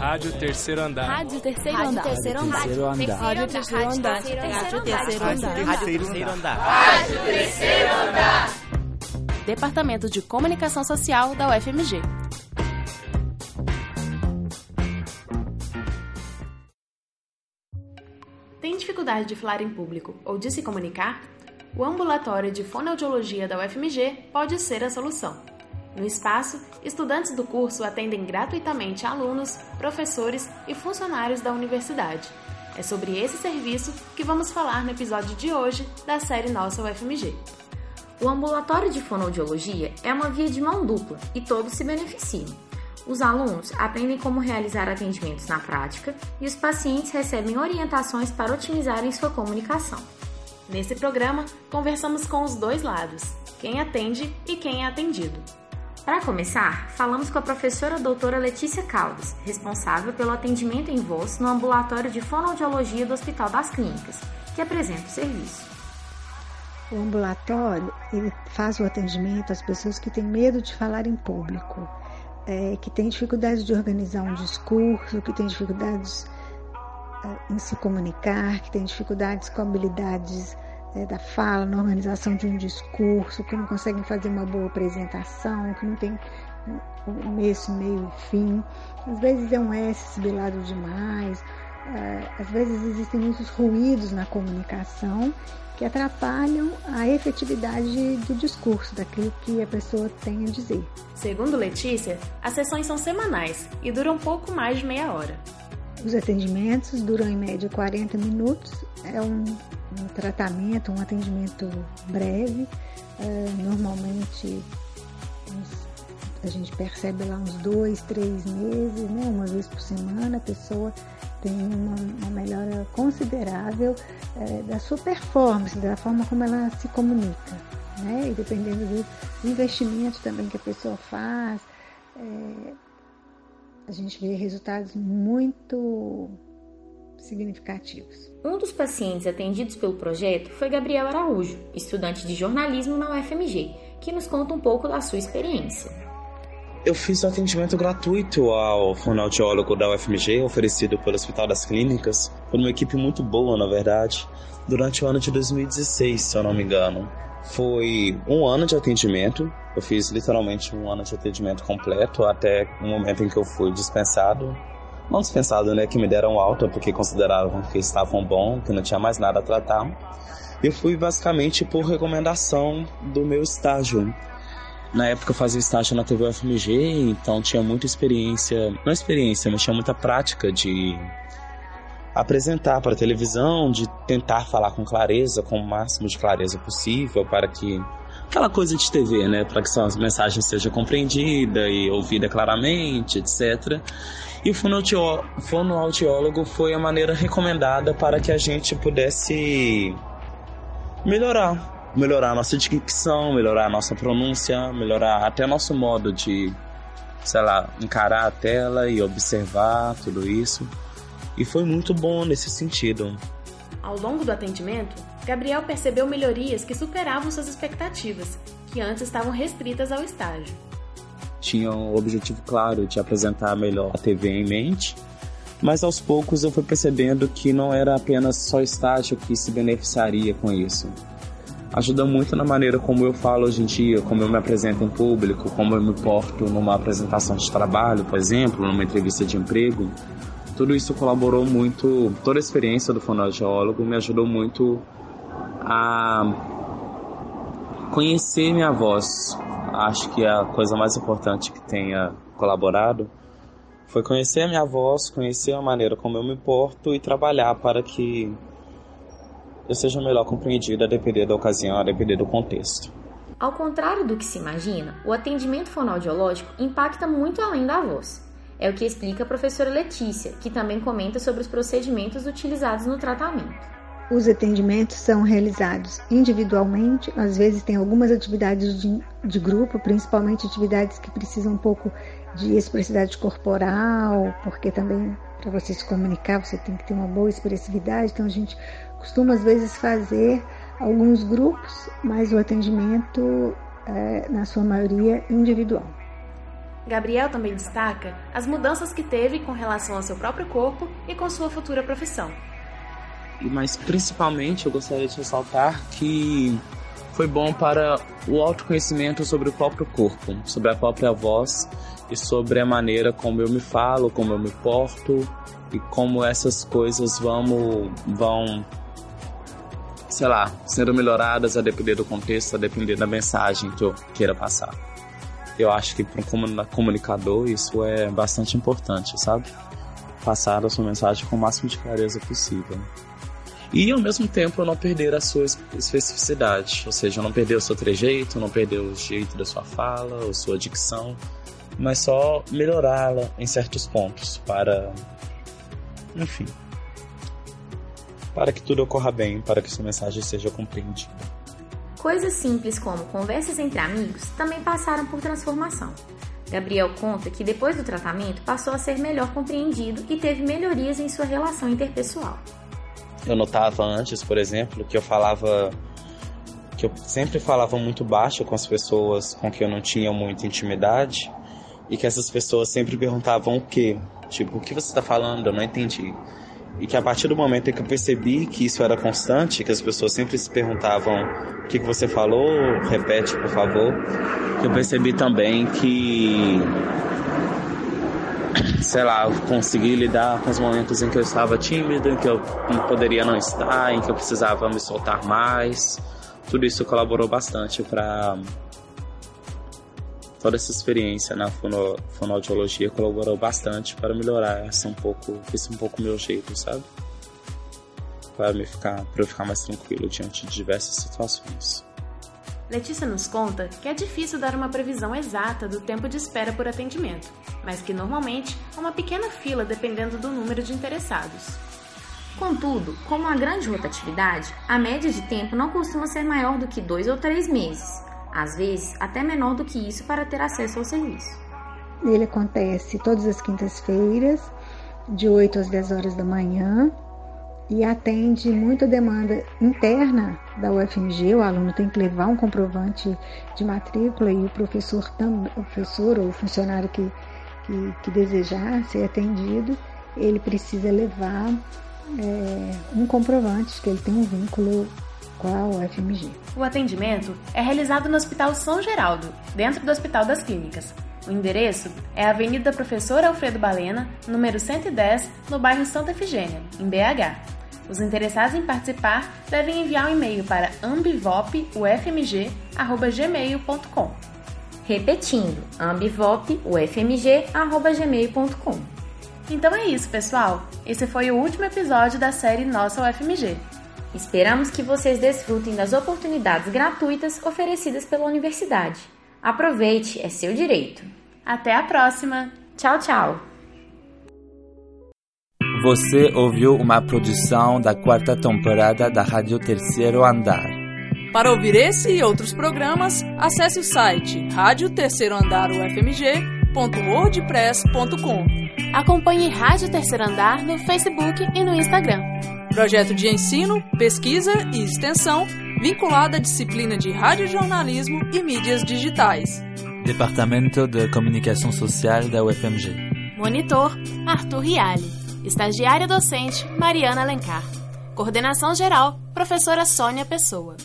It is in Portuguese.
Rádio Terceiro Andar. Rádio Terceiro Andar. Terceiro Andar. Rádio Terceiro Andar. Rádio Terceiro Andar. Rádio Terceiro Andar. Rádio Terceiro Andar. Departamento de Comunicação Social da UFMG. Tem dificuldade de falar em público ou de se comunicar? O Ambulatório de Fonoaudiologia da UFMG pode ser a solução. No espaço, estudantes do curso atendem gratuitamente alunos, professores e funcionários da universidade. É sobre esse serviço que vamos falar no episódio de hoje da série Nossa UFMG. O ambulatório de fonoaudiologia é uma via de mão dupla e todos se beneficiam. Os alunos aprendem como realizar atendimentos na prática e os pacientes recebem orientações para otimizarem sua comunicação. Nesse programa, conversamos com os dois lados, quem atende e quem é atendido. Para começar, falamos com a professora doutora Letícia Caldas, responsável pelo atendimento em voz no ambulatório de fonoaudiologia do Hospital das Clínicas, que apresenta o serviço. O ambulatório ele faz o atendimento às pessoas que têm medo de falar em público, é, que têm dificuldade de organizar um discurso, que têm dificuldades é, em se comunicar, que têm dificuldades com habilidades é, da fala, na organização de um discurso, que não conseguem fazer uma boa apresentação, que não tem começo, meio e fim. Às vezes é um S sibilado demais, é, às vezes existem muitos ruídos na comunicação que atrapalham a efetividade do discurso, daquilo que a pessoa tem a dizer. Segundo Letícia, as sessões são semanais e duram pouco mais de meia hora. Os atendimentos duram em média 40 minutos, é um, um tratamento, um atendimento breve, é, normalmente a gente percebe lá uns dois, três meses, né, uma vez por semana, a pessoa tem uma, uma melhora considerável é, da sua performance, da forma como ela se comunica, né? E dependendo do investimento também que a pessoa faz, é, a gente vê resultados muito significativos. Um dos pacientes atendidos pelo projeto foi Gabriel Araújo, estudante de jornalismo na UFMG, que nos conta um pouco da sua experiência. Eu fiz o atendimento gratuito ao fonoaudiólogo da UFMG, oferecido pelo Hospital das Clínicas, por uma equipe muito boa, na verdade, durante o ano de 2016, se eu não me engano. Foi um ano de atendimento, eu fiz literalmente um ano de atendimento completo, até o momento em que eu fui dispensado. Não dispensado, né? Que me deram alta porque consideravam que estavam bom, que não tinha mais nada a tratar. Eu fui basicamente por recomendação do meu estágio. Na época eu fazia estágio na TV UFMG, então tinha muita experiência, não experiência, mas tinha muita prática de apresentar para televisão, de tentar falar com clareza, com o máximo de clareza possível, para que aquela coisa de TV, né, para que suas mensagens sejam compreendidas e ouvida claramente, etc. E o fonoaudiólogo foi a maneira recomendada para que a gente pudesse melhorar melhorar a nossa dicção, melhorar a nossa pronúncia, melhorar até nosso modo de, sei lá, encarar a tela e observar tudo isso. E foi muito bom nesse sentido. Ao longo do atendimento, Gabriel percebeu melhorias que superavam suas expectativas, que antes estavam restritas ao estágio. Tinha um objetivo claro de apresentar melhor a TV em mente, mas aos poucos eu fui percebendo que não era apenas só estágio que se beneficiaria com isso ajuda muito na maneira como eu falo hoje em dia, como eu me apresento em público, como eu me porto numa apresentação de trabalho, por exemplo, numa entrevista de emprego. Tudo isso colaborou muito, toda a experiência do fonoaudiólogo me ajudou muito a conhecer minha voz. Acho que a coisa mais importante que tenha colaborado foi conhecer a minha voz, conhecer a maneira como eu me porto e trabalhar para que eu seja melhor compreendida a depender da ocasião, a depender do contexto. Ao contrário do que se imagina, o atendimento fonoaudiológico impacta muito além da voz. É o que explica a professora Letícia, que também comenta sobre os procedimentos utilizados no tratamento. Os atendimentos são realizados individualmente, às vezes tem algumas atividades de, de grupo, principalmente atividades que precisam um pouco de expressividade corporal, porque também para você se comunicar você tem que ter uma boa expressividade, então a gente costuma às vezes fazer alguns grupos, mas o atendimento é, na sua maioria individual. Gabriel também destaca as mudanças que teve com relação ao seu próprio corpo e com sua futura profissão. Mas principalmente eu gostaria de ressaltar que foi bom para o autoconhecimento sobre o próprio corpo, sobre a própria voz e sobre a maneira como eu me falo, como eu me porto e como essas coisas vão, vão sei lá, sendo melhoradas a depender do contexto, a depender da mensagem que eu queira passar. Eu acho que para um comunicador isso é bastante importante, sabe? Passar a sua mensagem com o máximo de clareza possível. E ao mesmo tempo não perder a sua especificidade, ou seja, não perder o seu trejeito, não perder o jeito da sua fala, a sua dicção, mas só melhorá-la em certos pontos para, enfim, para que tudo ocorra bem, para que sua mensagem seja compreendida. Coisas simples como conversas entre amigos também passaram por transformação. Gabriel conta que depois do tratamento passou a ser melhor compreendido e teve melhorias em sua relação interpessoal. Eu notava antes, por exemplo, que eu falava que eu sempre falava muito baixo com as pessoas com quem eu não tinha muita intimidade e que essas pessoas sempre perguntavam o quê? Tipo, o que você está falando? Eu não entendi. E que a partir do momento em que eu percebi que isso era constante, que as pessoas sempre se perguntavam o que, que você falou, repete por favor, eu percebi também que, sei lá, eu consegui lidar com os momentos em que eu estava tímido, em que eu poderia não estar, em que eu precisava me soltar mais. Tudo isso colaborou bastante para toda essa experiência na fono, fonoaudiologia colaborou bastante para melhorar essa um pouco, esse um pouco meu jeito, sabe? Para me ficar, para eu ficar mais tranquilo diante de diversas situações. Letícia nos conta que é difícil dar uma previsão exata do tempo de espera por atendimento, mas que normalmente há uma pequena fila dependendo do número de interessados. Contudo, como há grande rotatividade, a média de tempo não costuma ser maior do que dois ou três meses, às vezes até menor do que isso para ter acesso ao serviço. Ele acontece todas as quintas-feiras, de 8 às 10 horas da manhã, e atende muita demanda interna da UFMG. O aluno tem que levar um comprovante de matrícula e o professor, professor ou funcionário que, que, que desejar ser atendido, ele precisa levar é, um comprovante que ele tem um vínculo qual o FMG. O atendimento é realizado no Hospital São Geraldo, dentro do Hospital das Clínicas. O endereço é a Avenida Professor Alfredo Balena, número 110, no bairro Santa Efigênia, em BH. Os interessados em participar devem enviar um e-mail para ambivopufmg@gmail.com. Repetindo, ambivopufmg@gmail.com. Então é isso, pessoal. Esse foi o último episódio da série Nossa UFMG. Esperamos que vocês desfrutem das oportunidades gratuitas oferecidas pela universidade. Aproveite, é seu direito. Até a próxima! Tchau, tchau! Você ouviu uma produção da quarta temporada da Rádio Terceiro Andar. Para ouvir esse e outros programas, acesse o site rádio terceiro andar ufmg.wordpress.com. Acompanhe Rádio Terceiro Andar no Facebook e no Instagram projeto de ensino, pesquisa e extensão vinculado à disciplina de radiojornalismo e mídias digitais. Departamento de Comunicação Social da UFMG. Monitor, Arthur Riale. Estagiária docente, Mariana Alencar. Coordenação geral, professora Sônia Pessoa.